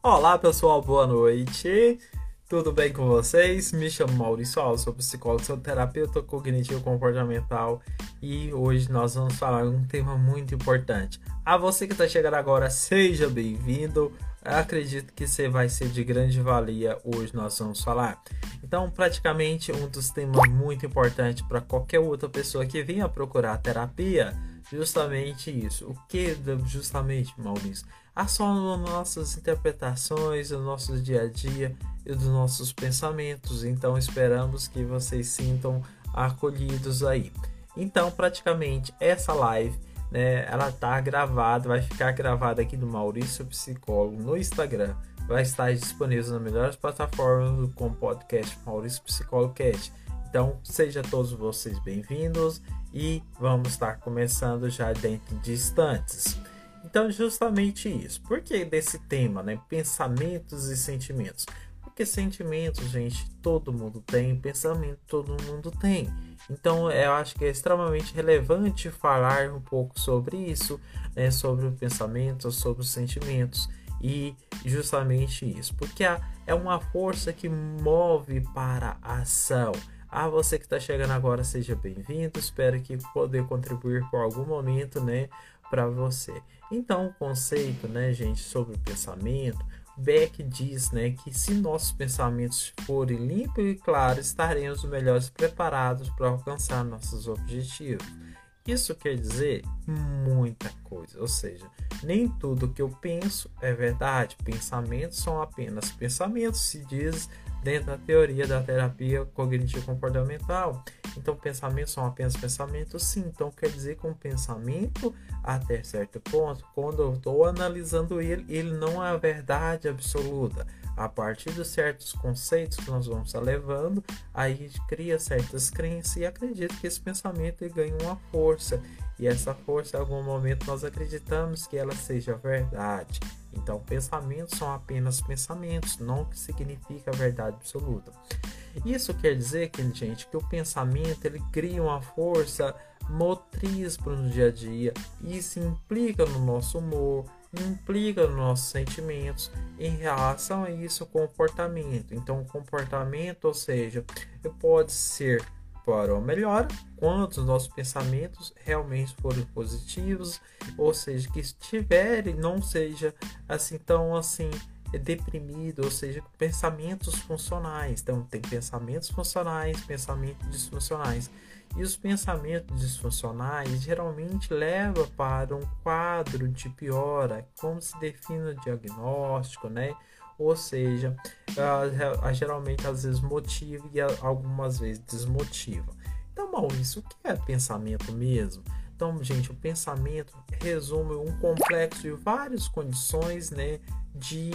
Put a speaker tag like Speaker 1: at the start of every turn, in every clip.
Speaker 1: Olá pessoal, boa noite. Tudo bem com vocês? Me chamo Maurício Alves, sou psicólogo, sou terapeuta cognitivo comportamental e hoje nós vamos falar um tema muito importante. A você que está chegando agora, seja bem-vindo. Acredito que você vai ser de grande valia hoje nós vamos falar. Então, praticamente um dos temas muito importantes para qualquer outra pessoa que venha procurar terapia, justamente isso. O que justamente, Maurício? As nossas interpretações, do nosso dia a dia e dos nossos pensamentos. Então esperamos que vocês sintam acolhidos aí. Então, praticamente essa live, né, ela tá gravada, vai ficar gravada aqui do Maurício Psicólogo no Instagram. Vai estar disponível nas melhores plataformas com podcast Maurício Psicólogo Cast. Então, sejam todos vocês bem-vindos e vamos estar começando já dentro de instantes. Então, justamente isso. Por que desse tema, né? Pensamentos e sentimentos. Porque sentimentos, gente, todo mundo tem, pensamento todo mundo tem. Então, eu acho que é extremamente relevante falar um pouco sobre isso, né? sobre o pensamento, sobre os sentimentos e justamente isso, porque é uma força que move para a ação. Ah, você que está chegando agora, seja bem-vindo. Espero que poder contribuir por algum momento, né, para você. Então, o conceito, né, gente, sobre o pensamento, Beck diz, né, que se nossos pensamentos forem limpos e claros, estaremos melhores preparados para alcançar nossos objetivos. Isso quer dizer muita coisa, ou seja, nem tudo que eu penso é verdade. Pensamentos são apenas pensamentos, se diz dentro da teoria da terapia cognitivo comportamental. Então, pensamentos são apenas pensamentos, sim. Então, quer dizer que um pensamento, até certo ponto, quando eu estou analisando ele, ele não é a verdade absoluta. A partir de certos conceitos que nós vamos levando, aí cria certas crenças e acredita que esse pensamento ganha uma força. E essa força, em algum momento, nós acreditamos que ela seja verdade. Então, pensamentos são apenas pensamentos, não que significa verdade absoluta. Isso quer dizer que, gente, que o pensamento ele cria uma força motriz para o dia a dia. Isso implica no nosso humor, implica nos nossos sentimentos em relação a isso, comportamento. Então, comportamento, ou seja, pode ser para melhor quando os nossos pensamentos realmente forem positivos, ou seja, que estiverem, não seja assim tão assim deprimido, ou seja, pensamentos funcionais. Então, tem pensamentos funcionais, pensamentos disfuncionais. E os pensamentos disfuncionais geralmente levam para um quadro de piora, como se define o diagnóstico, né? Ou seja, geralmente às vezes motiva e algumas vezes desmotiva. Então, Maurício, o que é pensamento mesmo? Então, gente, o pensamento resume um complexo de várias condições né, de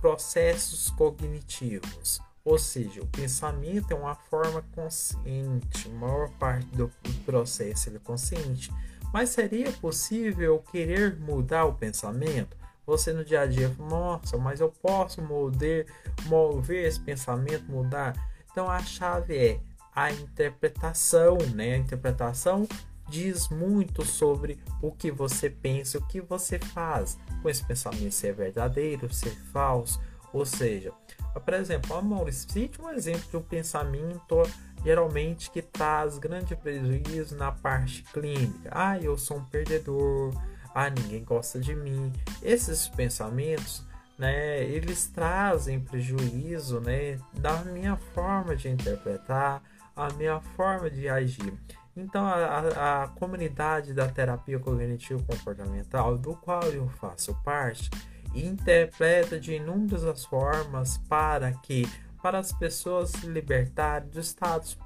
Speaker 1: processos cognitivos. Ou seja, o pensamento é uma forma consciente, a maior parte do processo é consciente. Mas seria possível querer mudar o pensamento? Você no dia a dia, nossa, mas eu posso mover, mover esse pensamento, mudar. Então a chave é a interpretação, né? A interpretação diz muito sobre o que você pensa, o que você faz com esse pensamento, se é verdadeiro, se é falso. Ou seja, por exemplo, a Maurício, cite um exemplo de um pensamento geralmente que traz grande prejuízo na parte clínica. Ah, eu sou um perdedor ah, ninguém gosta de mim. Esses pensamentos, né, eles trazem prejuízo, né, da minha forma de interpretar, a minha forma de agir. Então, a, a, a comunidade da terapia cognitivo comportamental, do qual eu faço parte, interpreta de inúmeras formas para que para as pessoas se libertarem de estados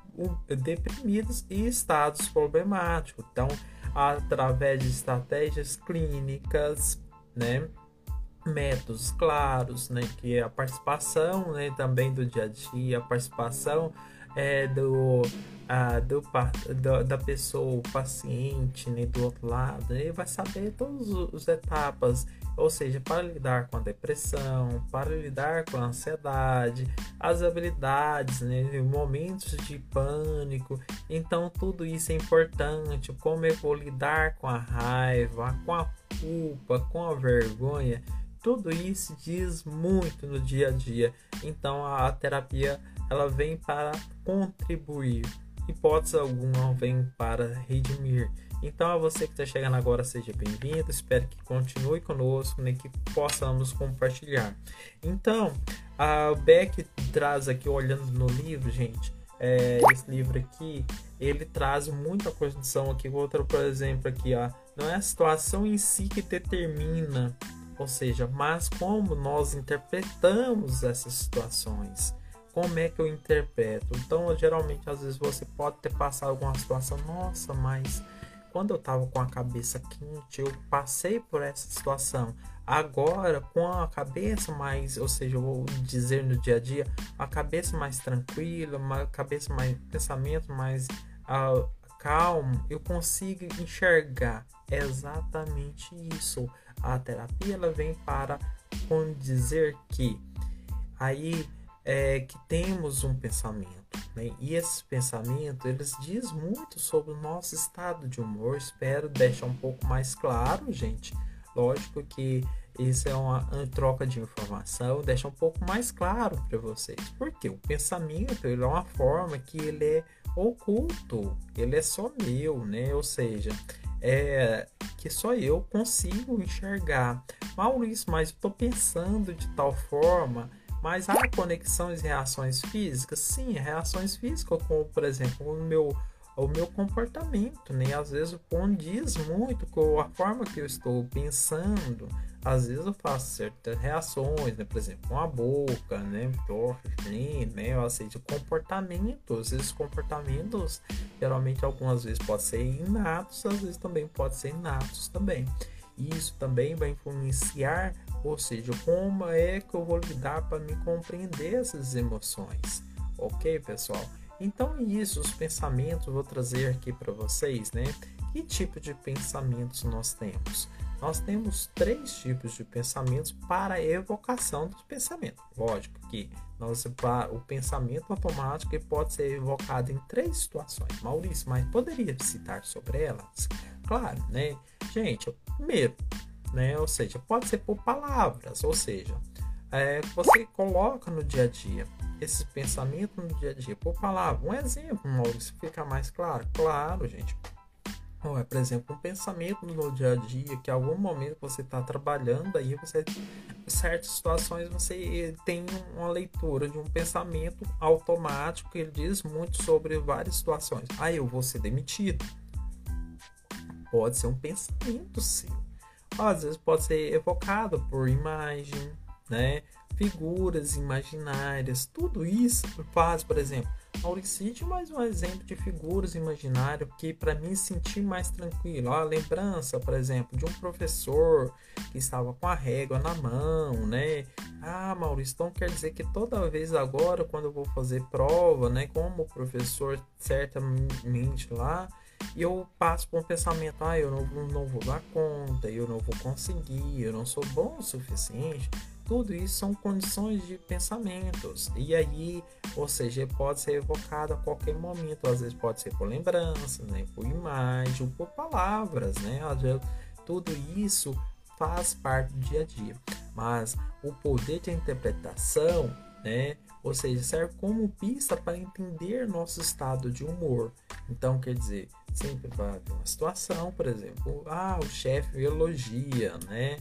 Speaker 1: deprimidos e estados problemáticos. Então, através de estratégias clínicas, né? métodos claros, né, que é a participação, né, também do dia a dia, a participação é, do, a, do, do, da pessoa, o paciente, né, do outro lado, ele vai saber todas as etapas ou seja, para lidar com a depressão, para lidar com a ansiedade, as habilidades, né, momentos de pânico. Então, tudo isso é importante. Como eu vou lidar com a raiva, com a culpa, com a vergonha. tudo isso diz muito no dia a dia. Então a terapia ela vem para contribuir, hipótese alguma vem para redimir. Então a você que está chegando agora, seja bem-vindo. Espero que continue conosco, né, que possamos compartilhar. Então, a Beck traz aqui, olhando no livro, gente, é, esse livro aqui, ele traz muita condição aqui. Outro, por exemplo, aqui, ó, não é a situação em si que determina, ou seja, mas como nós interpretamos essas situações. Como é que eu interpreto? Então, geralmente, às vezes você pode ter passado alguma situação, nossa, mas quando eu estava com a cabeça quente, eu passei por essa situação. Agora, com a cabeça mais, ou seja, eu vou dizer no dia a dia, a cabeça mais tranquila, uma cabeça mais pensamento mais uh, calmo, eu consigo enxergar exatamente isso. A terapia ela vem para dizer que aí é que temos um pensamento, né? E esse pensamento eles diz muito sobre o nosso estado de humor. Espero deixar um pouco mais claro, gente. Lógico que isso é uma, uma troca de informação, deixa um pouco mais claro para vocês. Porque o pensamento ele é uma forma que ele é oculto, ele é só meu, né? Ou seja, é que só eu consigo enxergar. Maurício, mas estou pensando de tal forma mas há conexões e reações físicas? Sim, reações físicas, como por exemplo o meu, o meu comportamento, né? Às vezes condiz muito com a forma que eu estou pensando. Às vezes eu faço certas reações, né? Por exemplo, com a boca, né? né? Ou seja, comportamentos. Esses comportamentos, geralmente, algumas vezes pode ser inatos, às vezes também pode ser inatos também. Isso também vai influenciar ou seja, como é que eu vou lidar para me compreender essas emoções? Ok, pessoal? Então, isso, os pensamentos, vou trazer aqui para vocês, né? Que tipo de pensamentos nós temos? Nós temos três tipos de pensamentos para evocação dos pensamentos. Lógico que nós, o pensamento automático pode ser evocado em três situações. Maurício, mas poderia citar sobre elas? Claro, né? Gente, primeiro, né? Ou seja, pode ser por palavras, ou seja, é, você coloca no dia a dia esse pensamento no dia a dia por palavra. Um exemplo, Maurício, fica mais claro? Claro, gente. Ou é, por exemplo, um pensamento no dia a dia que em algum momento você está trabalhando aí você em certas situações você tem uma leitura de um pensamento automático que ele diz muito sobre várias situações. Ah, eu vou ser demitido. Pode ser um pensamento seu às vezes pode ser evocado por imagem, né? figuras imaginárias, tudo isso faz, por exemplo, Mauricídio mais um exemplo de figuras imaginárias que para mim sentir mais tranquilo. A lembrança, por exemplo, de um professor que estava com a régua na mão, né? Ah, Maurício, então quer dizer que toda vez agora, quando eu vou fazer prova, né, como professor certamente lá, e eu passo por um pensamento, ah, eu não, não vou dar conta, eu não vou conseguir, eu não sou bom o suficiente. Tudo isso são condições de pensamentos. E aí, ou seja, pode ser evocado a qualquer momento. Às vezes pode ser por lembranças, né? por imagem, por palavras, né? Tudo isso faz parte do dia a dia. Mas o poder de interpretação, né? Ou seja, serve como pista para entender nosso estado de humor. Então, quer dizer, sempre vai haver uma situação, por exemplo, ah, o chefe elogia, né?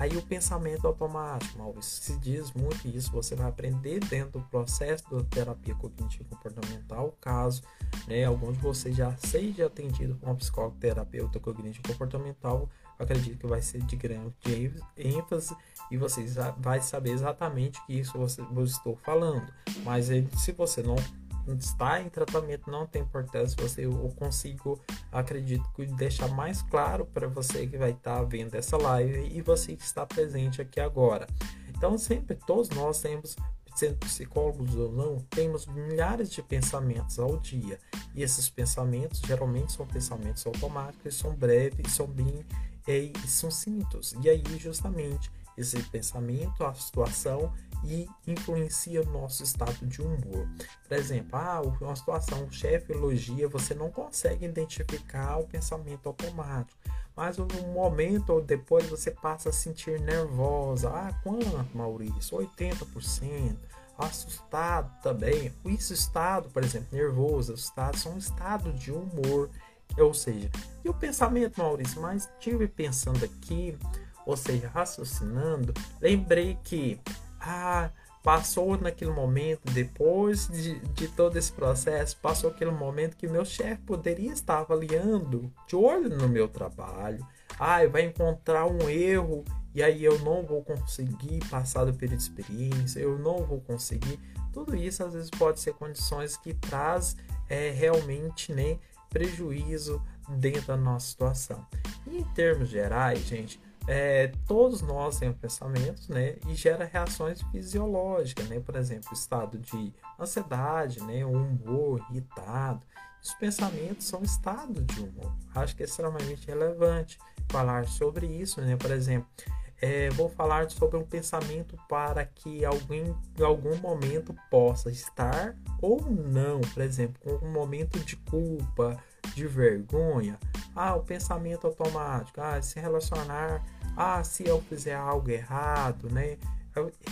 Speaker 1: Aí o pensamento automático, Maurício, se diz muito isso, você vai aprender dentro do processo da terapia cognitivo comportamental, caso né, algum de vocês já seja atendido por um psicólogo terapeuta cognitivo comportamental, acredito que vai ser de grande ênfase e vocês vai saber exatamente que isso você, eu estou falando. Mas se você não está em tratamento não tem importância você eu consigo acredito que deixar mais claro para você que vai estar tá vendo essa live e você que está presente aqui agora. Então sempre todos nós temos sendo psicólogos ou não temos milhares de pensamentos ao dia. E esses pensamentos geralmente são pensamentos automáticos são breves são bem e são simples. E aí justamente esse pensamento a situação e influencia o nosso estado de humor. Por exemplo, ah, uma situação, o chefe elogia, você não consegue identificar o pensamento automático, mas um momento ou depois você passa a sentir nervosa. Ah, quanto, Maurício? 80%. Assustado também. Esse estado, por exemplo, nervoso, assustado, são um estado de humor. Ou seja, e o pensamento, Maurício? Mas estive pensando aqui, ou seja, raciocinando, lembrei que ah, passou naquele momento, depois de, de todo esse processo, passou aquele momento que meu chefe poderia estar avaliando, de olho no meu trabalho. Ah, vai encontrar um erro e aí eu não vou conseguir passar do período de experiência, eu não vou conseguir. Tudo isso às vezes pode ser condições que traz é, realmente né, prejuízo dentro da nossa situação. E em termos gerais, gente, é, todos nós temos pensamentos, né? E gera reações fisiológicas, né? Por exemplo, estado de ansiedade, né? humor irritado. Os pensamentos são estado de humor. Acho que é extremamente relevante falar sobre isso, né? Por exemplo, é, vou falar sobre um pensamento para que alguém em algum momento possa estar ou não, por exemplo, com um momento de culpa, de vergonha. Ah, o pensamento automático, ah, se relacionar ah, se eu fizer algo errado, né?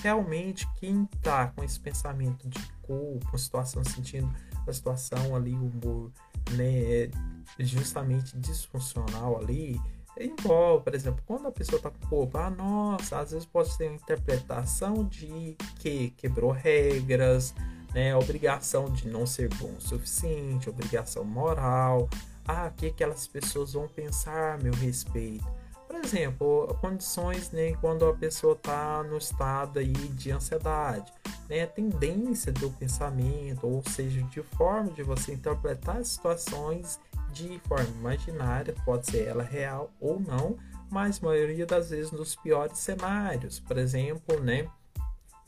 Speaker 1: Realmente, quem tá com esse pensamento de culpa, situação sentindo a situação ali, o humor, né, justamente disfuncional ali, envolve, por exemplo, quando a pessoa tá com culpa, ah, nossa, às vezes pode ser uma interpretação de que quebrou regras, né, obrigação de não ser bom o suficiente, obrigação moral, ah, o que aquelas pessoas vão pensar a meu respeito? Por exemplo, condições né, quando a pessoa está no estado aí de ansiedade, né, a tendência do pensamento, ou seja, de forma de você interpretar situações de forma imaginária, pode ser ela real ou não, mas maioria das vezes nos piores cenários, por exemplo, né,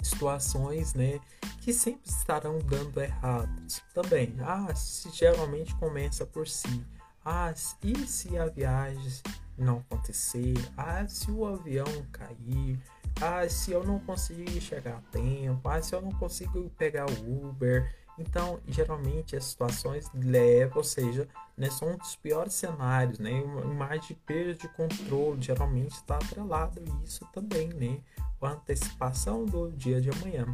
Speaker 1: situações, né, que sempre estarão dando errados. Também, ah, se geralmente começa por si. Ah, e se a viagem não acontecer, ah, se o avião cair, ah, se eu não conseguir chegar a tempo, ah, se eu não consigo pegar o Uber. Então, geralmente as situações levam, ou seja, né, são um dos piores cenários, né? Mais de perda de controle, geralmente está atrelado a isso também, né? Com a antecipação do dia de amanhã.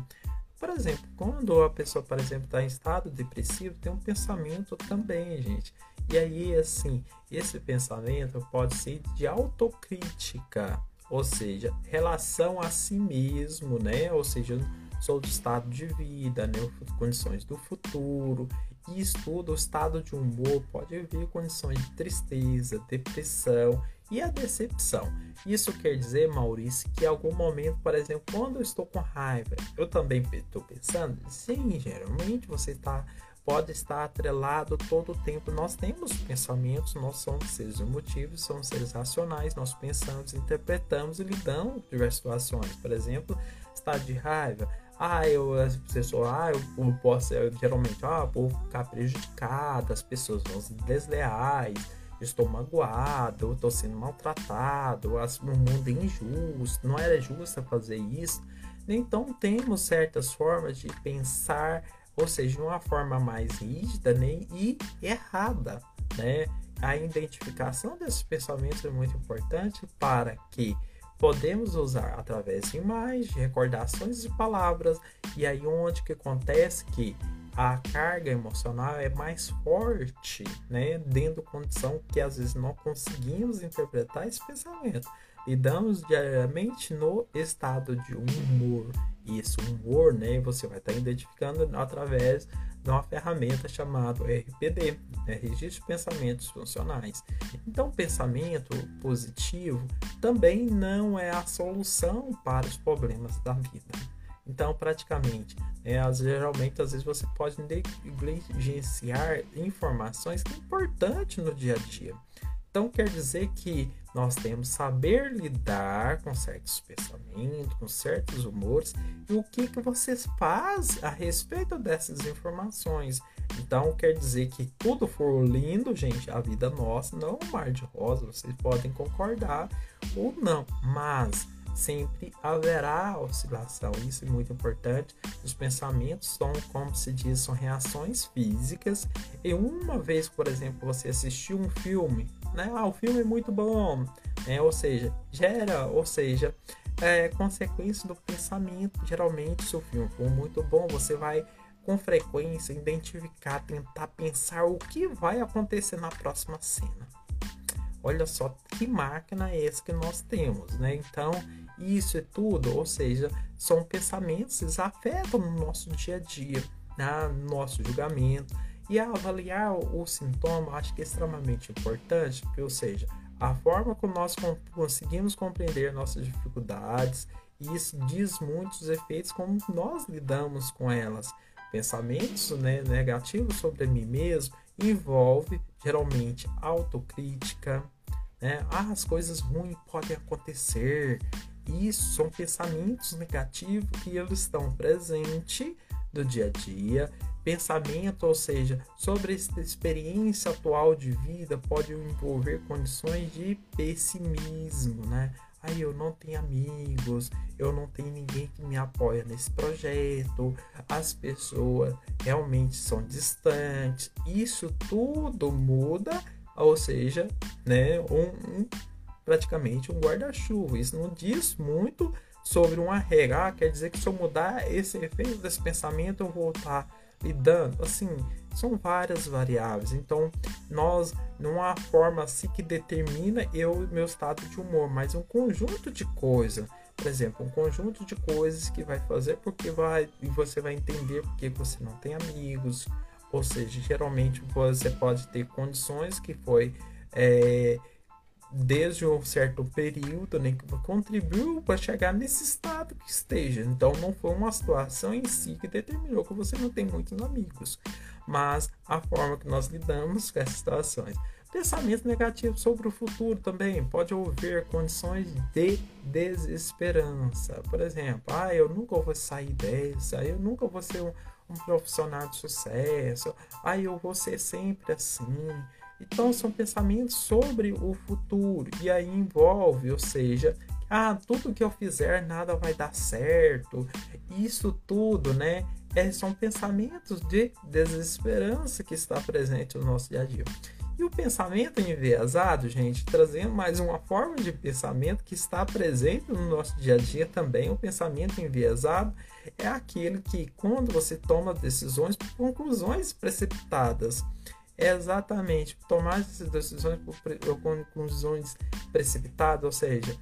Speaker 1: Por exemplo, quando a pessoa, por exemplo, está em estado depressivo, tem um pensamento também, gente. E aí, assim, esse pensamento pode ser de autocrítica, ou seja, relação a si mesmo, né? Ou seja, sobre o estado de vida, né? condições do futuro. E estuda o estado de humor, pode vir condições de tristeza, depressão e a decepção. Isso quer dizer, Maurício, que em algum momento, por exemplo, quando eu estou com raiva, eu também estou pensando? Sim, geralmente você está pode estar atrelado todo o tempo. Nós temos pensamentos, nós somos seres emotivos, somos seres racionais, nós pensamos, interpretamos e lidamos com diversas situações. Por exemplo, estado de raiva. Ah, eu, as pessoas, ah, eu, eu posso, eu, geralmente, ah, vou ficar prejudicado, as pessoas vão ser desleais, estou magoado, estou sendo maltratado, o mundo é injusto, não era justo fazer isso. Então, temos certas formas de pensar ou seja, uma forma mais rígida né, e errada. Né? A identificação desses pensamentos é muito importante para que podemos usar através de imagens, recordações de palavras, e aí onde que acontece que a carga emocional é mais forte, né, dentro da condição que às vezes não conseguimos interpretar esse pensamento. Lidamos diariamente no estado de humor isso, humor, né, você vai estar identificando através uma ferramenta chamada RPD, né, Registro de Pensamentos Funcionais. Então, pensamento positivo também não é a solução para os problemas da vida. Então, praticamente, né, geralmente, às vezes você pode negligenciar informações que é importante no dia a dia. Então, quer dizer que nós temos saber lidar com certos pensamentos, com certos humores e o que, que vocês fazem a respeito dessas informações. Então quer dizer que tudo for lindo, gente, a vida nossa não é um mar de rosa, vocês podem concordar ou não, mas sempre haverá oscilação. Isso é muito importante. Os pensamentos são, como se diz, são reações físicas. E uma vez, por exemplo, você assistiu um filme, né? Ah, o filme é muito bom, né? Ou seja, gera, ou seja, é consequência do pensamento. Geralmente, se o filme for muito bom, você vai com frequência identificar, tentar pensar o que vai acontecer na próxima cena. Olha só que máquina é essa que nós temos, né? Então, isso é tudo, ou seja, são pensamentos que afetam no nosso dia a dia, né? no nosso julgamento. E avaliar o sintoma acho que é extremamente importante, porque, ou seja, a forma como nós conseguimos compreender nossas dificuldades, isso diz muitos efeitos como nós lidamos com elas. Pensamentos né, negativos sobre mim mesmo envolve geralmente autocrítica, né? Ah, as coisas ruins podem acontecer. Isso são pensamentos negativos que eles estão presentes do dia a dia. Pensamento, ou seja, sobre essa experiência atual de vida, pode envolver condições de pessimismo, né? Aí eu não tenho amigos, eu não tenho ninguém que me apoia nesse projeto, as pessoas realmente são distantes. Isso tudo muda ou seja, né, um, um praticamente um guarda-chuva. Isso não diz muito sobre uma regra. Ah, quer dizer que se eu mudar esse efeito desse pensamento, eu vou estar lidando. Assim, são várias variáveis. Então, nós não há forma assim que determina eu meu estado de humor, mas um conjunto de coisas. Por exemplo, um conjunto de coisas que vai fazer porque vai e você vai entender porque você não tem amigos, ou seja, geralmente você pode ter condições que foi é, desde um certo período né, que contribuiu para chegar nesse estado que esteja. Então não foi uma situação em si que determinou que você não tem muitos amigos, mas a forma que nós lidamos com essas situações. Pensamento negativo sobre o futuro também pode haver condições de desesperança. Por exemplo, ah, eu nunca vou sair dessa, eu nunca vou ser um, um profissional de sucesso, aí eu vou ser sempre assim. Então são pensamentos sobre o futuro e aí envolve, ou seja, ah, tudo que eu fizer nada vai dar certo. Isso tudo, né? É, são pensamentos de desesperança que está presente no nosso dia a dia. E o pensamento enviesado, gente, trazendo mais uma forma de pensamento que está presente no nosso dia a dia também. O pensamento enviesado é aquele que, quando você toma decisões por conclusões precipitadas, exatamente tomar essas decisões por conclusões precipitadas, ou seja,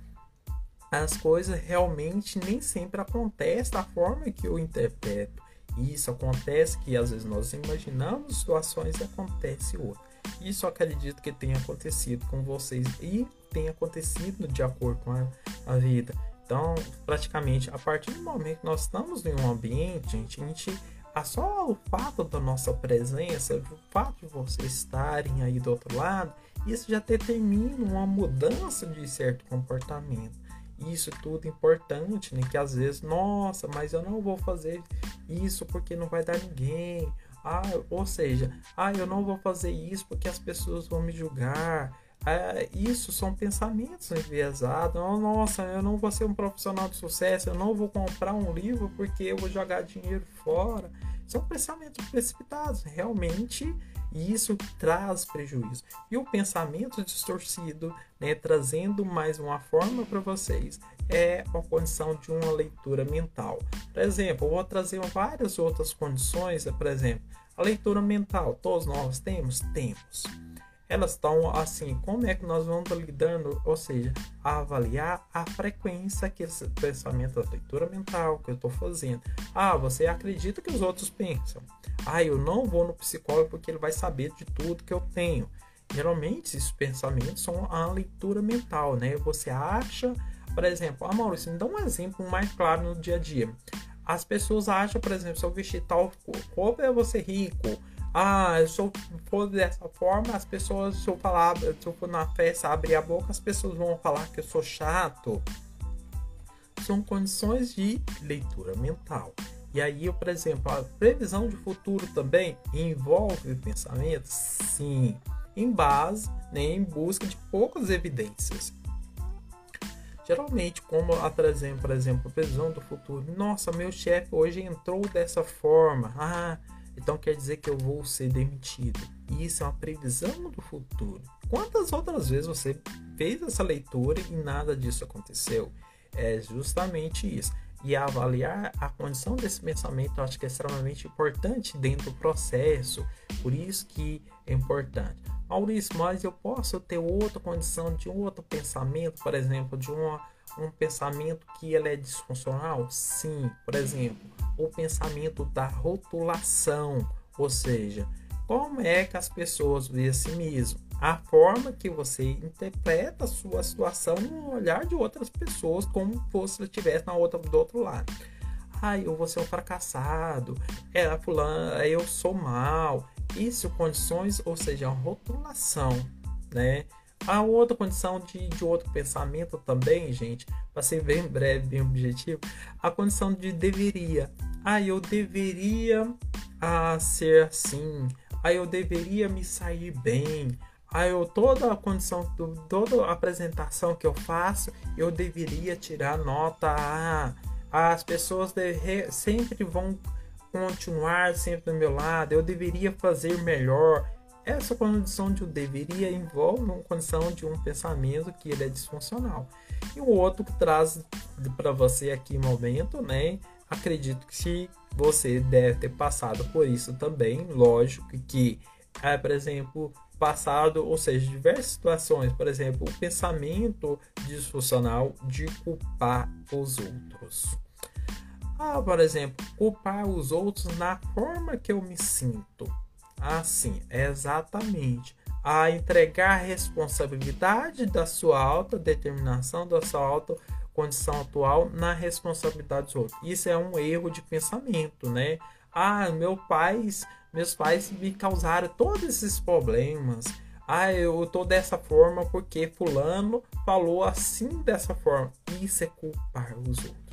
Speaker 1: as coisas realmente nem sempre acontecem da forma que eu interpreto. Isso acontece que às vezes nós imaginamos situações e acontece outra. Isso acredito que tenha acontecido com vocês e tenha acontecido de acordo com a, a vida. Então, praticamente, a partir do momento que nós estamos em um ambiente, gente, a gente só o fato da nossa presença, o fato de vocês estarem aí do outro lado, isso já determina uma mudança de certo comportamento. Isso tudo importante, né? Que às vezes, nossa, mas eu não vou fazer isso porque não vai dar ninguém. Ah, ou seja, ah, eu não vou fazer isso porque as pessoas vão me julgar. Ah, isso são pensamentos enviesados. Oh, nossa, eu não vou ser um profissional de sucesso, eu não vou comprar um livro porque eu vou jogar dinheiro fora. São pensamentos precipitados. Realmente, isso traz prejuízo. E o pensamento distorcido, né, trazendo mais uma forma para vocês, é a condição de uma leitura mental. Por exemplo, eu vou trazer várias outras condições, por exemplo, a leitura mental, todos nós temos? Temos. Elas estão assim, como é que nós vamos lidando, ou seja, avaliar a frequência que esse pensamento da leitura mental que eu estou fazendo. Ah, você acredita que os outros pensam. Ah, eu não vou no psicólogo porque ele vai saber de tudo que eu tenho. Geralmente, esses pensamentos são a leitura mental, né? Você acha por exemplo, ah, Maurício, me dá um exemplo mais claro no dia a dia. As pessoas acham, por exemplo, se eu vestir tal roupa, eu vou ser rico. Ah, se eu for dessa forma, as pessoas, se eu falar, se eu for na festa abrir a boca, as pessoas vão falar que eu sou chato. São condições de leitura mental. E aí, por exemplo, a previsão de futuro também envolve pensamento? Sim, em base, né, em busca de poucas evidências. Geralmente, como atrasando, por exemplo, a previsão do futuro. Nossa, meu chefe hoje entrou dessa forma. Ah, então quer dizer que eu vou ser demitido. E isso é uma previsão do futuro. Quantas outras vezes você fez essa leitura e nada disso aconteceu? É justamente isso. E avaliar a condição desse pensamento eu acho que é extremamente importante dentro do processo. Por isso que é importante. Maurício, mas eu posso ter outra condição de outro pensamento, por exemplo, de uma, um pensamento que ele é disfuncional? Sim, por exemplo, o pensamento da rotulação, ou seja, como é que as pessoas veem a si mesmo? A forma que você interpreta a sua situação no olhar de outras pessoas, como se você estivesse na outra, do outro lado. Ah, eu vou ser um fracassado, é, fulano, eu sou mal. Isso, condições, ou seja, rotulação, né? A outra condição de, de outro pensamento também, gente, para ser bem breve, bem objetivo, a condição de deveria. Ah, eu deveria ah, ser assim. Ah, eu deveria me sair bem. Ah, eu toda a condição, toda a apresentação que eu faço, eu deveria tirar nota A. As pessoas deve, sempre vão continuar sempre do meu lado. Eu deveria fazer melhor. Essa condição de eu deveria envolve uma condição de um pensamento que ele é disfuncional. E o outro que traz para você aqui momento, né? Acredito que você deve ter passado por isso também. Lógico que, é, por exemplo, passado, ou seja, diversas situações, por exemplo, o pensamento disfuncional de culpar os outros. Ah, por exemplo, culpar os outros na forma que eu me sinto. Assim, exatamente a entregar a responsabilidade da sua alta determinação, da sua alta condição atual na responsabilidade dos outros. Isso é um erro de pensamento, né? Ah, meu pais, meus pais me causaram todos esses problemas. Ah, eu tô dessa forma porque fulano falou assim dessa forma. Isso é culpar os outros.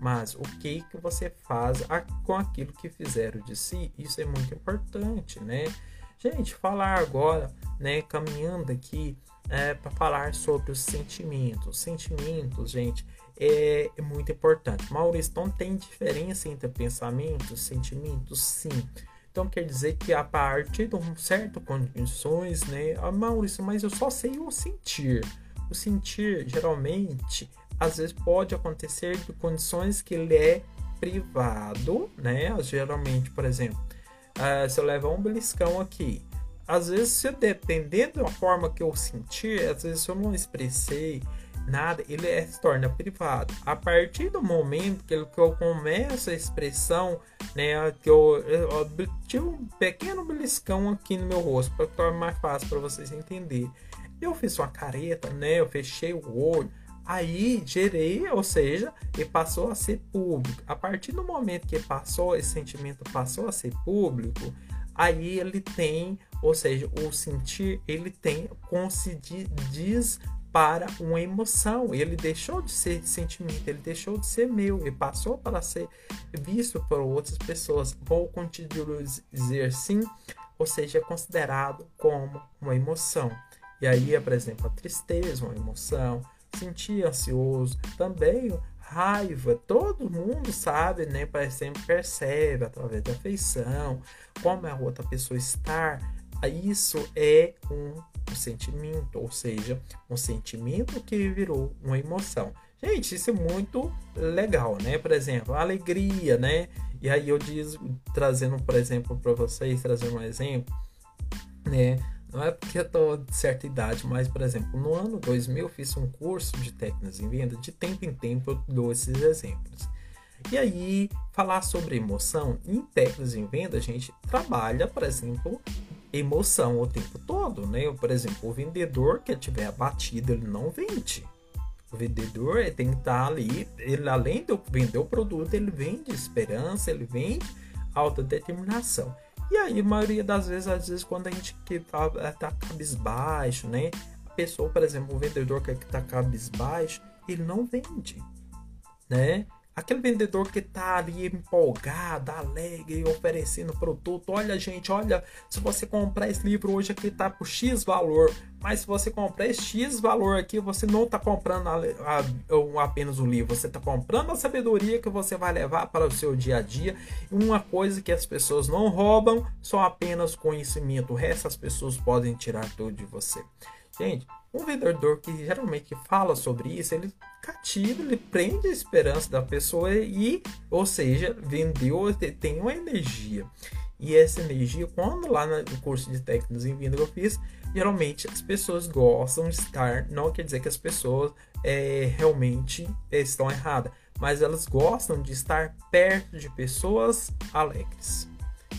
Speaker 1: Mas o que que você faz com aquilo que fizeram de si? Isso é muito importante, né? Gente, falar agora, né, caminhando aqui é, para falar sobre os sentimentos. Sentimentos, gente, é, é muito importante. Maurício, então tem diferença entre pensamentos e sentimentos? Sim. Então quer dizer que a partir de um certo condições, né? Ah, Maurício, mas eu só sei o sentir. O sentir geralmente às vezes pode acontecer de condições que ele é privado, né? Geralmente, por exemplo, uh, se eu levar um beliscão aqui, às vezes, se dependendo da forma que eu sentir, às vezes eu não expressei nada, ele é, se torna privado. A partir do momento que, que eu começo a expressão, né, que eu, eu, eu tive um pequeno beliscão aqui no meu rosto, para tornar mais fácil para vocês entenderem. Eu fiz uma careta, né, eu fechei o olho, aí gerei, ou seja, ele passou a ser público. A partir do momento que passou, esse sentimento passou a ser público, aí ele tem, ou seja, o sentir, ele tem se diz para uma emoção. Ele deixou de ser sentimento, ele deixou de ser meu e passou para ser visto por outras pessoas. Vou continuar dizer sim, ou seja, é considerado como uma emoção. E aí, por exemplo, a tristeza, uma emoção, sentir ansioso, também raiva, todo mundo sabe, né? Sempre percebe através da afeição, como a outra pessoa está. Isso é um, um sentimento, ou seja, um sentimento que virou uma emoção. Gente, isso é muito legal, né? Por exemplo, alegria, né? E aí eu diz, trazendo, por exemplo, para vocês, trazendo um exemplo, né? Não é porque eu tô de certa idade, mas, por exemplo, no ano 2000 eu fiz um curso de técnicas em venda, de tempo em tempo eu dou esses exemplos. E aí, falar sobre emoção, em técnicas em venda, a gente trabalha, por exemplo, emoção o tempo todo, né? Por exemplo, o vendedor que tiver abatido, ele não vende. O vendedor tem que estar ali, ele além de vender o produto, ele vende esperança, ele vende autodeterminação. E aí, a maioria das vezes, às vezes, quando a gente que tá, é, tá cabisbaixo, né? A pessoa, por exemplo, o vendedor que tá cabisbaixo, ele não vende, né? Aquele vendedor que tá ali empolgado, alegre, oferecendo produto. Olha, gente, olha, se você comprar esse livro hoje aqui tá por X valor, mas se você comprar esse X valor aqui, você não tá comprando a, a, apenas o livro, você tá comprando a sabedoria que você vai levar para o seu dia a dia. Uma coisa que as pessoas não roubam, só apenas conhecimento. O resto as pessoas podem tirar tudo de você. Gente, um vendedor que geralmente fala sobre isso, ele cativa, ele prende a esperança da pessoa e, ou seja, vendeu, tem uma energia. E essa energia, quando lá no curso de técnicas em venda que eu fiz, geralmente as pessoas gostam de estar, não quer dizer que as pessoas é, realmente estão erradas, mas elas gostam de estar perto de pessoas alegres,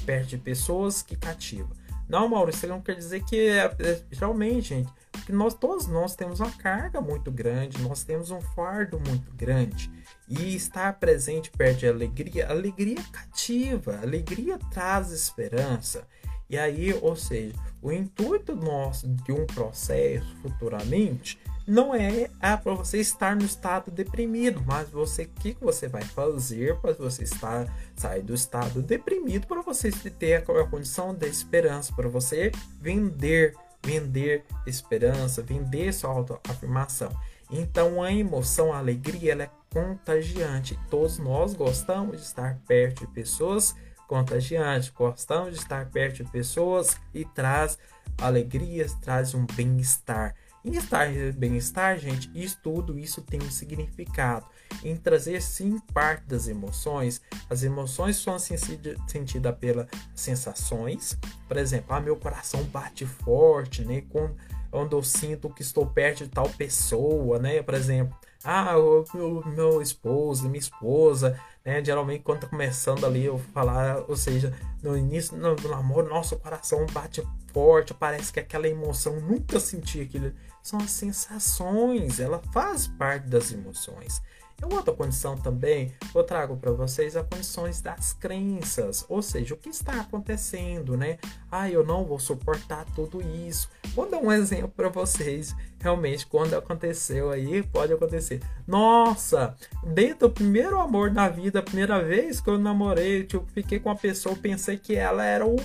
Speaker 1: perto de pessoas que cativam. Não, Maurício, isso não quer dizer que é, é, geralmente, gente, porque nós todos nós temos uma carga muito grande, nós temos um fardo muito grande. E estar presente perto de alegria, alegria cativa, alegria traz esperança. E aí, ou seja, o intuito nosso de um processo futuramente não é ah, para você estar no estado deprimido, mas você que, você vai fazer para você estar sair do estado deprimido para você ter a condição da esperança para você vender vender esperança, vender sua autoafirmação. Então a emoção, a alegria, ela é contagiante. Todos nós gostamos de estar perto de pessoas contagiantes, gostamos de estar perto de pessoas e traz alegrias, traz um bem-estar. Estar bem-estar, gente, isso tudo isso tem um significado. Em trazer sim parte das emoções, as emoções são sentidas pelas sensações. Por exemplo, ah, meu coração bate forte, né? Quando, quando eu sinto que estou perto de tal pessoa, né? Por exemplo, ah, o meu, meu esposo, minha esposa, né? Geralmente quando tá começando ali eu falar, ou seja, no início no, no namoro, nosso coração bate forte, parece que aquela emoção nunca senti aquilo. São as sensações, ela faz parte das emoções. E outra condição também, eu trago para vocês as condições das crenças, ou seja, o que está acontecendo, né? Ah, eu não vou suportar tudo isso. Vou dar um exemplo para vocês, realmente, quando aconteceu aí, pode acontecer. Nossa, dentro do primeiro amor da vida, a primeira vez que eu namorei, tipo, fiquei com a pessoa, pensei que ela era o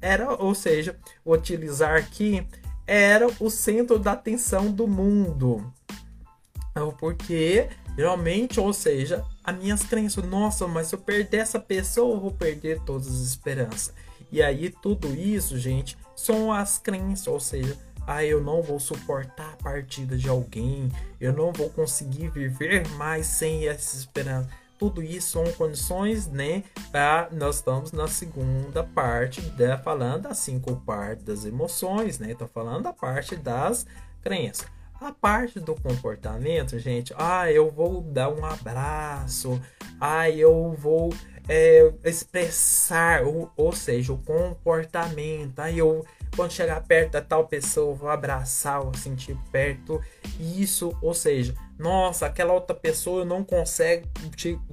Speaker 1: era, ou seja, utilizar aqui era o centro da atenção do mundo. Porque geralmente, ou seja, as minhas crenças, nossa, mas se eu perder essa pessoa, eu vou perder todas as esperanças. E aí tudo isso, gente, são as crenças, ou seja, ah, eu não vou suportar a partida de alguém, eu não vou conseguir viver mais sem essa esperança tudo isso são condições, né? Pra, nós estamos na segunda parte, da, falando das cinco partes das emoções, né? Tô falando da parte das crenças. A parte do comportamento, gente, ah, eu vou dar um abraço, ah, eu vou é, expressar, ou, ou seja, o comportamento, ah, eu quando chegar perto da tal pessoa, vou abraçar, vou sentir perto. Isso, ou seja, nossa, aquela outra pessoa eu não consigo,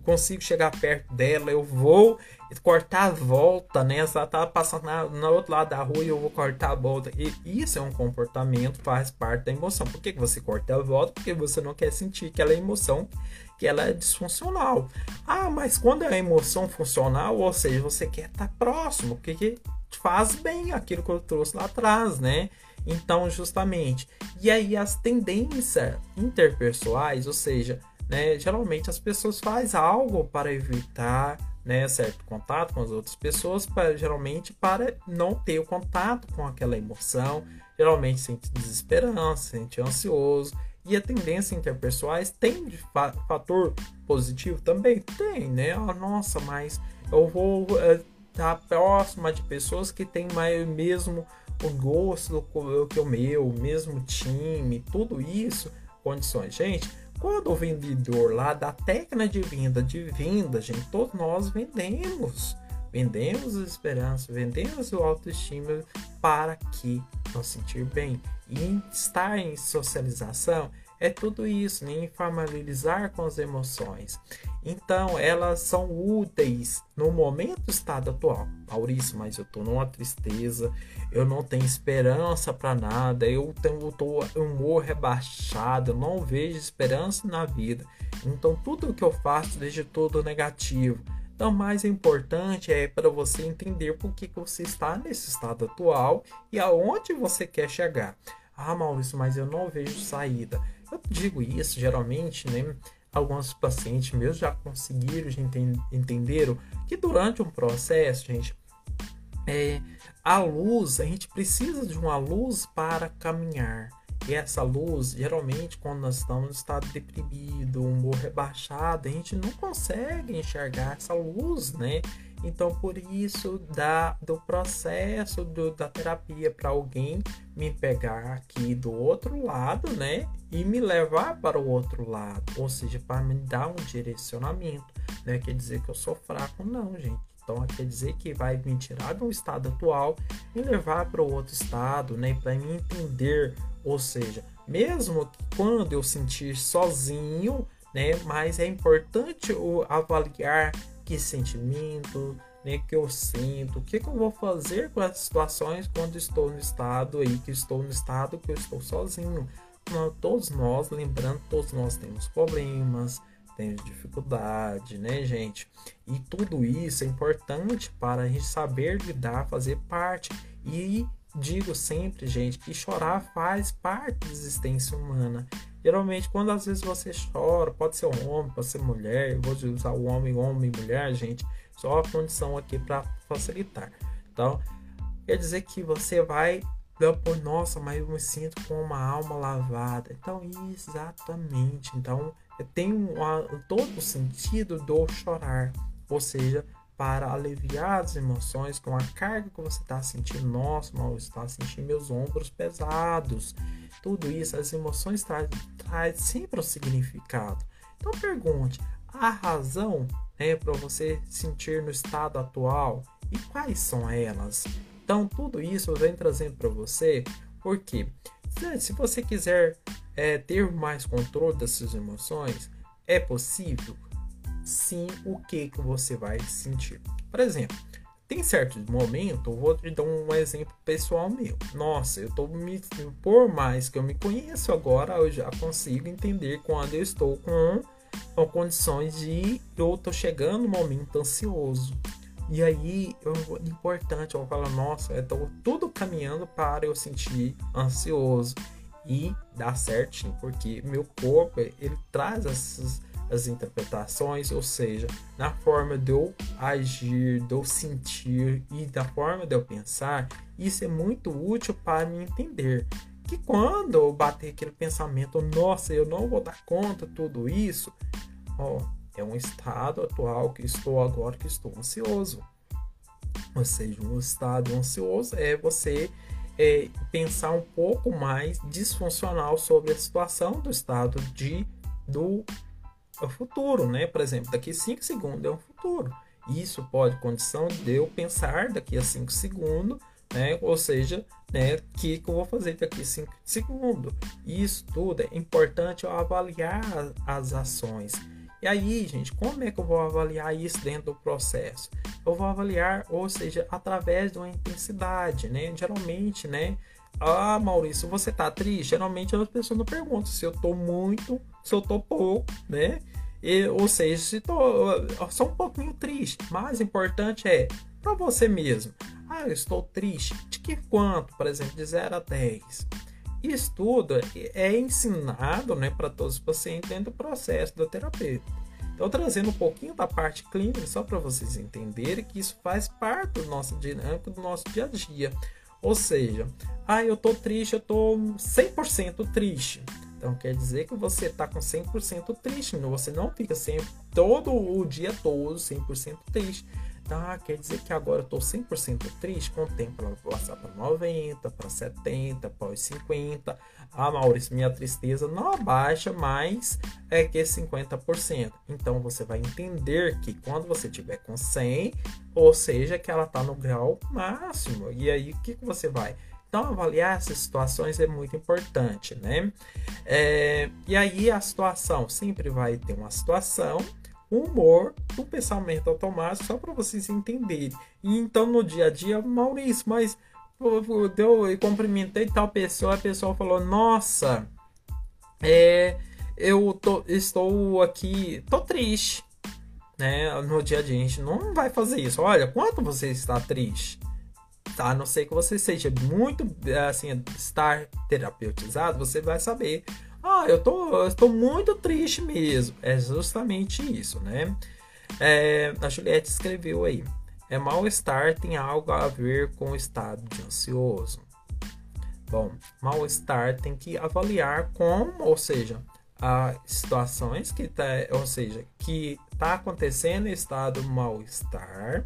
Speaker 1: consigo chegar perto dela, eu vou cortar a volta, né? Se ela tá passando na, no outro lado da rua e eu vou cortar a volta. E isso é um comportamento, faz parte da emoção. Por que, que você corta a volta? Porque você não quer sentir aquela emoção que ela é disfuncional. Ah, mas quando é a emoção funcional, ou seja, você quer estar tá próximo, porque faz bem aquilo que eu trouxe lá atrás, né? Então, justamente. E aí as tendências interpessoais, ou seja, né, geralmente as pessoas fazem algo para evitar né, certo contato com as outras pessoas, para, geralmente para não ter o contato com aquela emoção, geralmente sente desesperança, sente ansioso. E a tendência interpessoais tem de fator positivo também? Tem, né? Ah, nossa, mas eu vou estar tá próxima de pessoas que têm mais mesmo o gosto que o meu, o mesmo time, tudo isso, condições. Gente, quando o vendedor lá da técnica de venda, de venda, gente, todos nós vendemos. Vendemos a esperança, vendemos o autoestima para que nos sentir bem. E estar em socialização é tudo isso, nem familiarizar com as emoções. Então, elas são úteis no momento estado atual. Maurício, mas eu tô numa tristeza, eu não tenho esperança para nada, eu tenho tô humor rebaixado, eu não vejo esperança na vida. Então tudo que eu faço deixa tudo negativo. Então, mais importante é para você entender por que, que você está nesse estado atual e aonde você quer chegar. Ah, Maurício, mas eu não vejo saída. Eu digo isso geralmente, né? Alguns pacientes meus já conseguiram, já entenderam que durante um processo, gente, é, a luz, a gente precisa de uma luz para caminhar. E essa luz, geralmente, quando nós estamos no estado deprimido, humor rebaixado, a gente não consegue enxergar essa luz, né? Então, por isso, da, do processo do, da terapia para alguém me pegar aqui do outro lado, né? E me levar para o outro lado, ou seja, para me dar um direcionamento. Não é quer dizer que eu sou fraco, não, gente. Então, quer dizer que vai me tirar um estado atual e levar para o outro estado, né? Para me entender ou seja, mesmo quando eu sentir sozinho, né, mas é importante eu avaliar que sentimento, né, que eu sinto, o que, que eu vou fazer com as situações quando estou no estado aí, que estou no estado que eu estou sozinho. todos nós, lembrando, todos nós temos problemas, temos dificuldade, né, gente? E tudo isso é importante para a gente saber lidar, fazer parte e digo sempre, gente, que chorar faz parte da existência humana. Geralmente, quando às vezes você chora, pode ser homem, pode ser mulher, eu vou usar o homem, homem, mulher, gente, só a condição aqui para facilitar. Então, quer dizer que você vai por nossa, mas eu me sinto com uma alma lavada. Então, exatamente. Então, tem um, todo o sentido do chorar, ou seja, para aliviar as emoções com a carga que você está sentindo. Nossa, mal está sentindo meus ombros pesados. Tudo isso, as emoções trazem traz sempre um significado. Então pergunte, a razão né, para você sentir no estado atual e quais são elas? Então tudo isso eu venho trazendo para você porque se você quiser é, ter mais controle dessas emoções, é possível sim o que, que você vai sentir. Por exemplo, tem certos momentos, vou te dar um exemplo pessoal meu. Nossa, eu tô me. Por mais que eu me conheço agora, eu já consigo entender quando eu estou com, com condições de. Eu tô chegando no momento ansioso. E aí, eu, importante, eu falar, nossa, eu tô tudo caminhando para eu sentir ansioso. E dá certinho, porque meu corpo, ele traz essas, as interpretações, ou seja, na forma de eu agir, de eu sentir e da forma de eu pensar, isso é muito útil para me entender. Que quando eu bater aquele pensamento, nossa, eu não vou dar conta de tudo isso, ó, é um estado atual que estou agora que estou ansioso. Ou seja, um estado ansioso é você é, pensar um pouco mais disfuncional sobre a situação do estado de do é o futuro, né? Por exemplo, daqui 5 segundos é um futuro. Isso pode condição de eu pensar daqui a 5 segundos, né? Ou seja, né, o que, que eu vou fazer daqui a 5 segundos. Isso tudo é importante eu avaliar as ações. E aí, gente, como é que eu vou avaliar isso dentro do processo? Eu vou avaliar, ou seja, através de uma intensidade, né? Geralmente, né? Ah, Maurício, você tá triste? Geralmente as pessoas não perguntam se eu tô muito, tô pouco, né? E, ou seja, se tô só um pouquinho triste. Mais importante é para você mesmo. Ah, eu estou triste. De que quanto? Por exemplo, de 0 a 10. Isso tudo é ensinado né, para todos os pacientes dentro do processo da terapia. Então, trazendo um pouquinho da parte clínica, só para vocês entenderem que isso faz parte do nosso dinâmico, do nosso dia a dia. Ou seja, ah, eu tô triste, eu tô 100% triste. Então quer dizer que você tá com 100% triste, você não fica sempre todo o dia todo 100% triste. Tá, quer dizer que agora eu tô 100% triste, com o tempo ela vai passar para 90, para 70, para 50. Ah, Maurício, minha tristeza não abaixa mais é que 50%. Então você vai entender que quando você tiver com 100, ou seja, que ela tá no grau máximo. E aí o que, que você vai? Então, avaliar essas situações é muito importante, né? É, e aí, a situação sempre vai ter uma situação, o humor, o pensamento automático, só para vocês entenderem. E então, no dia a dia, Maurício, mas eu, eu cumprimentei tal pessoa, a pessoa falou: Nossa, é, eu tô, estou aqui, tô triste, né? No dia a dia, a gente não vai fazer isso. Olha, quanto você está triste? Tá? A não ser que você seja muito, assim, estar terapeutizado, você vai saber. Ah, eu tô, estou muito triste mesmo. É justamente isso, né? É, a Juliette escreveu aí. É mal-estar tem algo a ver com o estado de ansioso. Bom, mal-estar tem que avaliar como, ou seja, as situações que tá, ou seja, que está acontecendo estado mal-estar,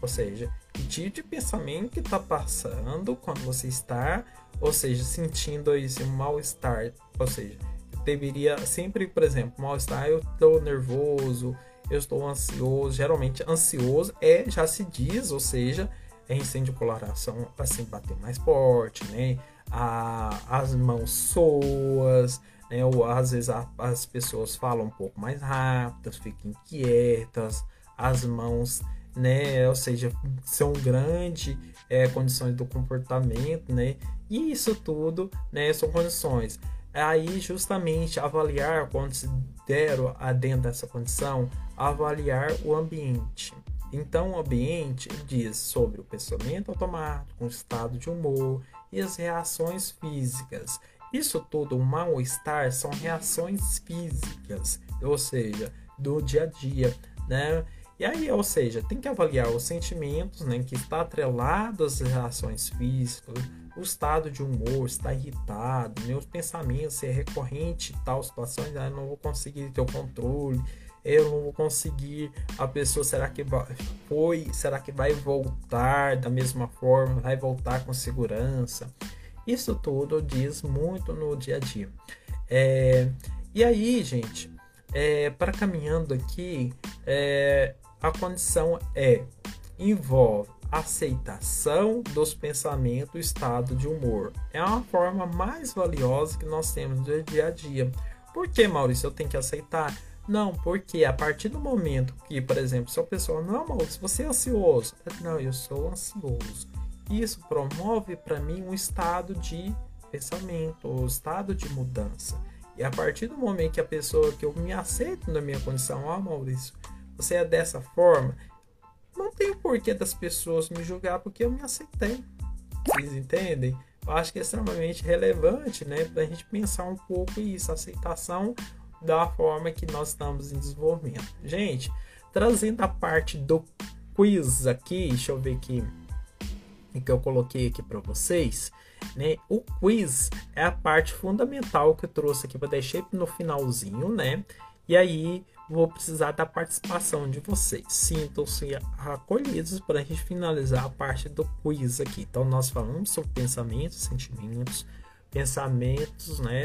Speaker 1: ou seja, de pensamento que está passando quando você está, ou seja, sentindo esse mal-estar, ou seja, deveria sempre, por exemplo, mal-estar, eu estou nervoso, eu estou ansioso, geralmente ansioso é, já se diz, ou seja, é incêndio de coloração, assim, bater mais forte, né? A, as mãos soas, né? Ou às vezes a, as pessoas falam um pouco mais rápidas, ficam inquietas, as mãos, né? Ou seja, são grandes é, condições do comportamento, né? E isso tudo, né? São condições. Aí, justamente, avaliar a dentro dessa condição, avaliar o ambiente. Então, o ambiente diz sobre o pensamento automático, o estado de humor e as reações físicas. Isso tudo, o mal-estar, são reações físicas, ou seja, do dia a dia, né? E aí, ou seja, tem que avaliar os sentimentos, né, que está atrelado às reações físicas, o estado de humor, está irritado, meus né, pensamentos, se é recorrente tal situação, ah, não vou conseguir ter o controle, eu não vou conseguir, a pessoa será que vai, foi, será que vai voltar da mesma forma, vai voltar com segurança. Isso tudo diz muito no dia a dia. É, e aí, gente, é, para caminhando aqui, é, a condição é envolve aceitação dos pensamentos, estado de humor. É uma forma mais valiosa que nós temos no dia a dia. Por que, Maurício, eu tenho que aceitar? Não, porque a partir do momento que, por exemplo, se a pessoa não, Maurício, você é ansioso. Não, eu sou ansioso. Isso promove para mim um estado de pensamento, um estado de mudança. E a partir do momento que a pessoa que eu me aceito na minha condição, ah, Maurício, você é dessa forma, não tem porquê das pessoas me julgar porque eu me aceitei. Vocês entendem? Eu acho que é extremamente relevante, né, para a gente pensar um pouco isso, aceitação da forma que nós estamos em desenvolvimento. Gente, trazendo a parte do quiz aqui, deixa eu ver aqui que eu coloquei aqui para vocês, né? O quiz é a parte fundamental que eu trouxe aqui para deixar no finalzinho, né? E aí vou precisar da participação de vocês. Sintam-se acolhidos para a gente finalizar a parte do quiz aqui. Então nós falamos sobre pensamentos, sentimentos, pensamentos, né?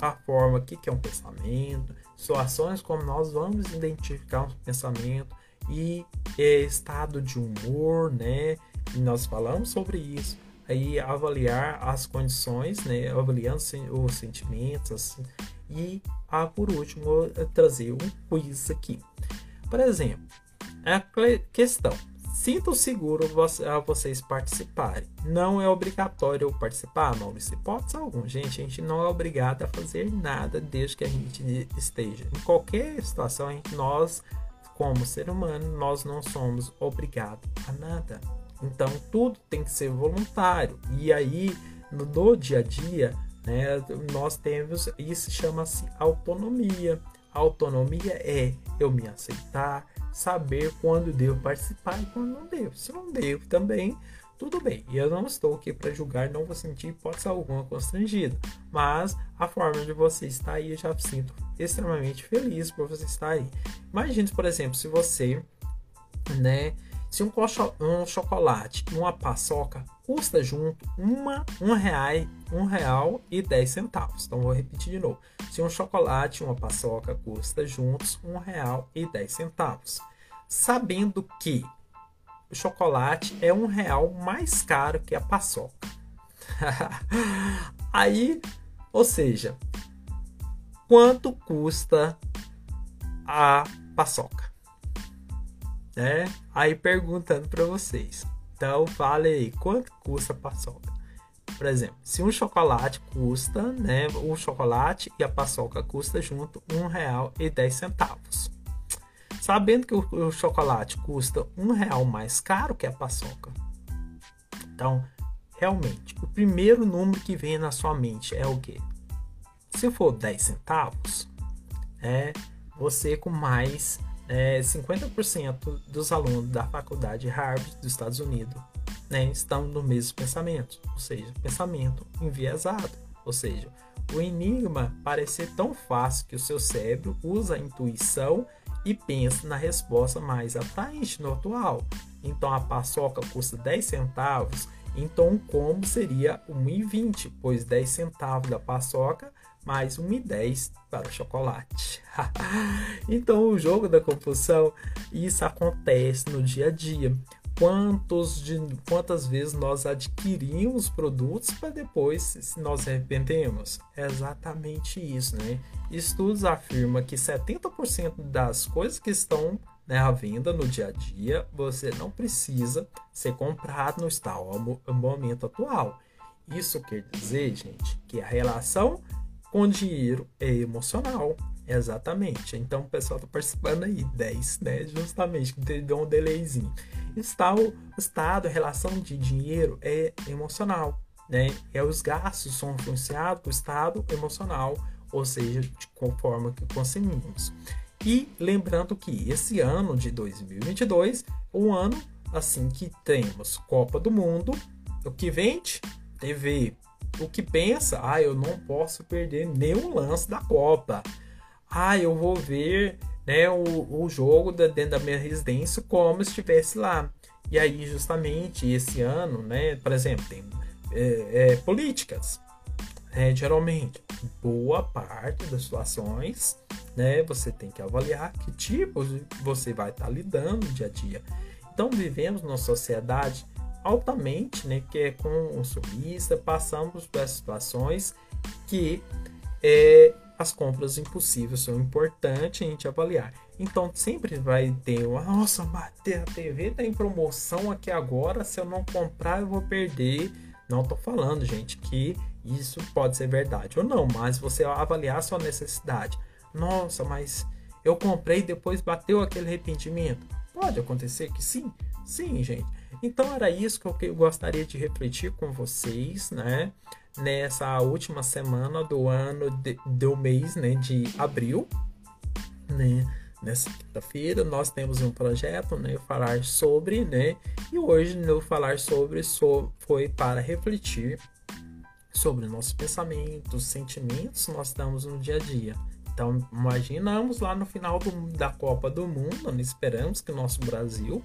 Speaker 1: A, forma que que é um pensamento, situações como nós vamos identificar um pensamento e é, estado de humor, né? E nós falamos sobre isso. Aí avaliar as condições, né? Avaliando os sentimentos, assim, e ah, por último trazer um quiz aqui. Por exemplo, a questão: sinto seguro a vocês participarem. Não é obrigatório participar, Maurício. Pode ser algum, gente. A gente não é obrigado a fazer nada desde que a gente esteja. Em qualquer situação, nós, como ser humano, nós não somos obrigados a nada. Então tudo tem que ser voluntário. E aí, no dia a dia, né, nós temos isso chama-se autonomia. autonomia é eu me aceitar, saber quando devo participar e quando não devo. Se não devo também, tudo bem. Eu não estou aqui para julgar, não vou sentir hipótese alguma constrangida. Mas a forma de você estar aí, eu já sinto extremamente feliz por você estar aí. Imagine, por exemplo, se você, né, se um, um chocolate e uma paçoca custa junto uma, um, real, um real e dez centavos. Então vou repetir de novo. Se um chocolate e uma paçoca custa juntos um real e dez centavos. Sabendo que o chocolate é um real mais caro que a paçoca. Aí, ou seja, quanto custa a paçoca? Né? Aí perguntando para vocês. Então fale aí, quanto custa a paçoca? Por exemplo, se um chocolate custa, né, o chocolate e a paçoca custa junto R$ 1,10. Sabendo que o, o chocolate custa um real mais caro que a paçoca. Então, realmente, o primeiro número que vem na sua mente é o quê? Se for 10 centavos, é você com mais é, 50% dos alunos da faculdade Harvard dos Estados Unidos né, estão no mesmo pensamento, ou seja, pensamento enviesado, ou seja, o enigma parecer tão fácil que o seu cérebro usa a intuição e pensa na resposta mais atraente no atual. Então a paçoca custa 10 centavos, então combo seria 1,20, pois 10 centavos da paçoca mais 1,10 para o chocolate. então, o jogo da compulsão, isso acontece no dia a dia. Quantos de, quantas vezes nós adquirimos produtos para depois nós arrependemos? É exatamente isso, né? Estudos afirmam que 70% das coisas que estão né, à venda no dia a dia, você não precisa ser comprado no estado no momento atual. Isso quer dizer, gente, que a relação com dinheiro é emocional. Exatamente. Então o pessoal está participando aí, 10, né? Justamente, que deu um delayzinho. Está o estado, a relação de dinheiro é emocional, né? É os gastos são influenciados pelo estado emocional, ou seja, de conforme que consumimos. E lembrando que esse ano de 2022, o ano assim que temos Copa do Mundo, o que vende TV, o que pensa, ah, eu não posso perder nenhum lance da Copa. Ah, eu vou ver né, o, o jogo da, dentro da minha residência como se estivesse lá. E aí, justamente, esse ano, né, por exemplo, tem é, é, políticas. É, geralmente, boa parte das situações, né, você tem que avaliar que tipos você vai estar tá lidando dia a dia. Então, vivemos numa sociedade altamente, né, que é consumista, passamos por situações que é, as compras impossíveis são importantes a gente avaliar. Então sempre vai ter uma, nossa, bater a TV tá em promoção aqui agora, se eu não comprar eu vou perder. Não tô falando, gente, que isso pode ser verdade ou não, mas você avaliar sua necessidade. Nossa, mas eu comprei depois bateu aquele arrependimento. Pode acontecer que sim, sim, gente. Então era isso que eu gostaria de refletir com vocês, né? Nessa última semana do ano, de, do mês, né? De abril, né? Nessa quinta-feira nós temos um projeto, né? Falar sobre, né? E hoje no falar sobre so, foi para refletir sobre nossos pensamentos, sentimentos nós estamos no dia a dia. Então, imaginamos lá no final do, da Copa do Mundo, né? esperamos que o nosso Brasil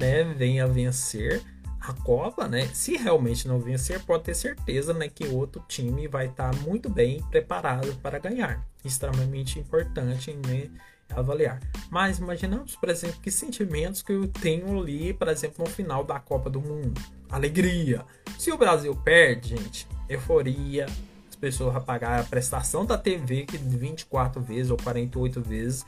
Speaker 1: né, venha vencer a Copa, né? Se realmente não vencer, pode ter certeza, né, que outro time vai estar tá muito bem preparado para ganhar. Extremamente importante, né, avaliar. Mas imaginamos, por exemplo, que sentimentos que eu tenho ali, por exemplo, no final da Copa do Mundo. Alegria. Se o Brasil perde, gente, euforia. As pessoas vão pagar a prestação da TV que 24 vezes ou 48 vezes,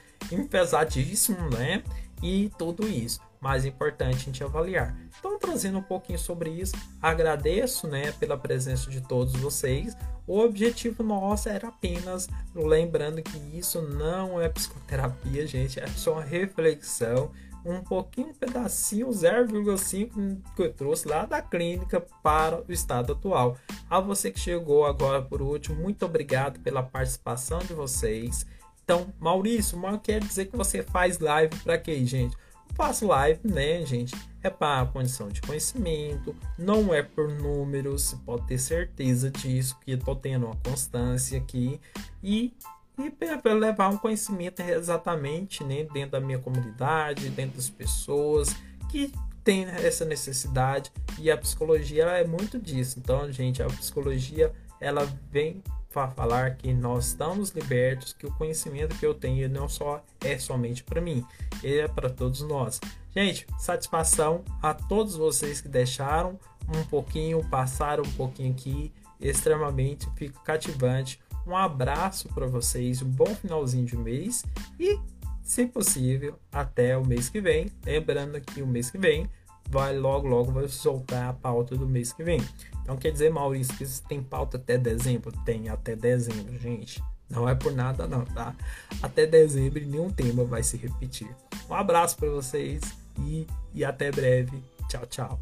Speaker 1: pesadíssimo, né? E tudo isso mais importante a gente avaliar. Então, trazendo um pouquinho sobre isso, agradeço né, pela presença de todos vocês. O objetivo nosso era apenas lembrando que isso não é psicoterapia, gente, é só uma reflexão, um pouquinho, um pedacinho, 0,5 que eu trouxe lá da clínica para o estado atual. A você que chegou agora por último, muito obrigado pela participação de vocês. Então, Maurício, mal quer dizer que você faz live para quê, gente? Faço live, né, gente? É para condição de conhecimento, não é por números, pode ter certeza disso, que estou tendo uma constância aqui e, e para levar um conhecimento exatamente né, dentro da minha comunidade, dentro das pessoas que tem essa necessidade e a psicologia é muito disso. Então, gente, a psicologia ela vem falar que nós estamos libertos, que o conhecimento que eu tenho não só é somente para mim, ele é para todos nós. Gente, satisfação a todos vocês que deixaram um pouquinho, passaram um pouquinho aqui, extremamente fico cativante. Um abraço para vocês, um bom finalzinho de mês e, se possível, até o mês que vem. Lembrando que o mês que vem vai logo, logo vai soltar a pauta do mês que vem. Então quer dizer, Maurício, que tem pauta até dezembro? Tem até dezembro, gente. Não é por nada não, tá? Até dezembro nenhum tema vai se repetir. Um abraço para vocês e, e até breve. Tchau, tchau.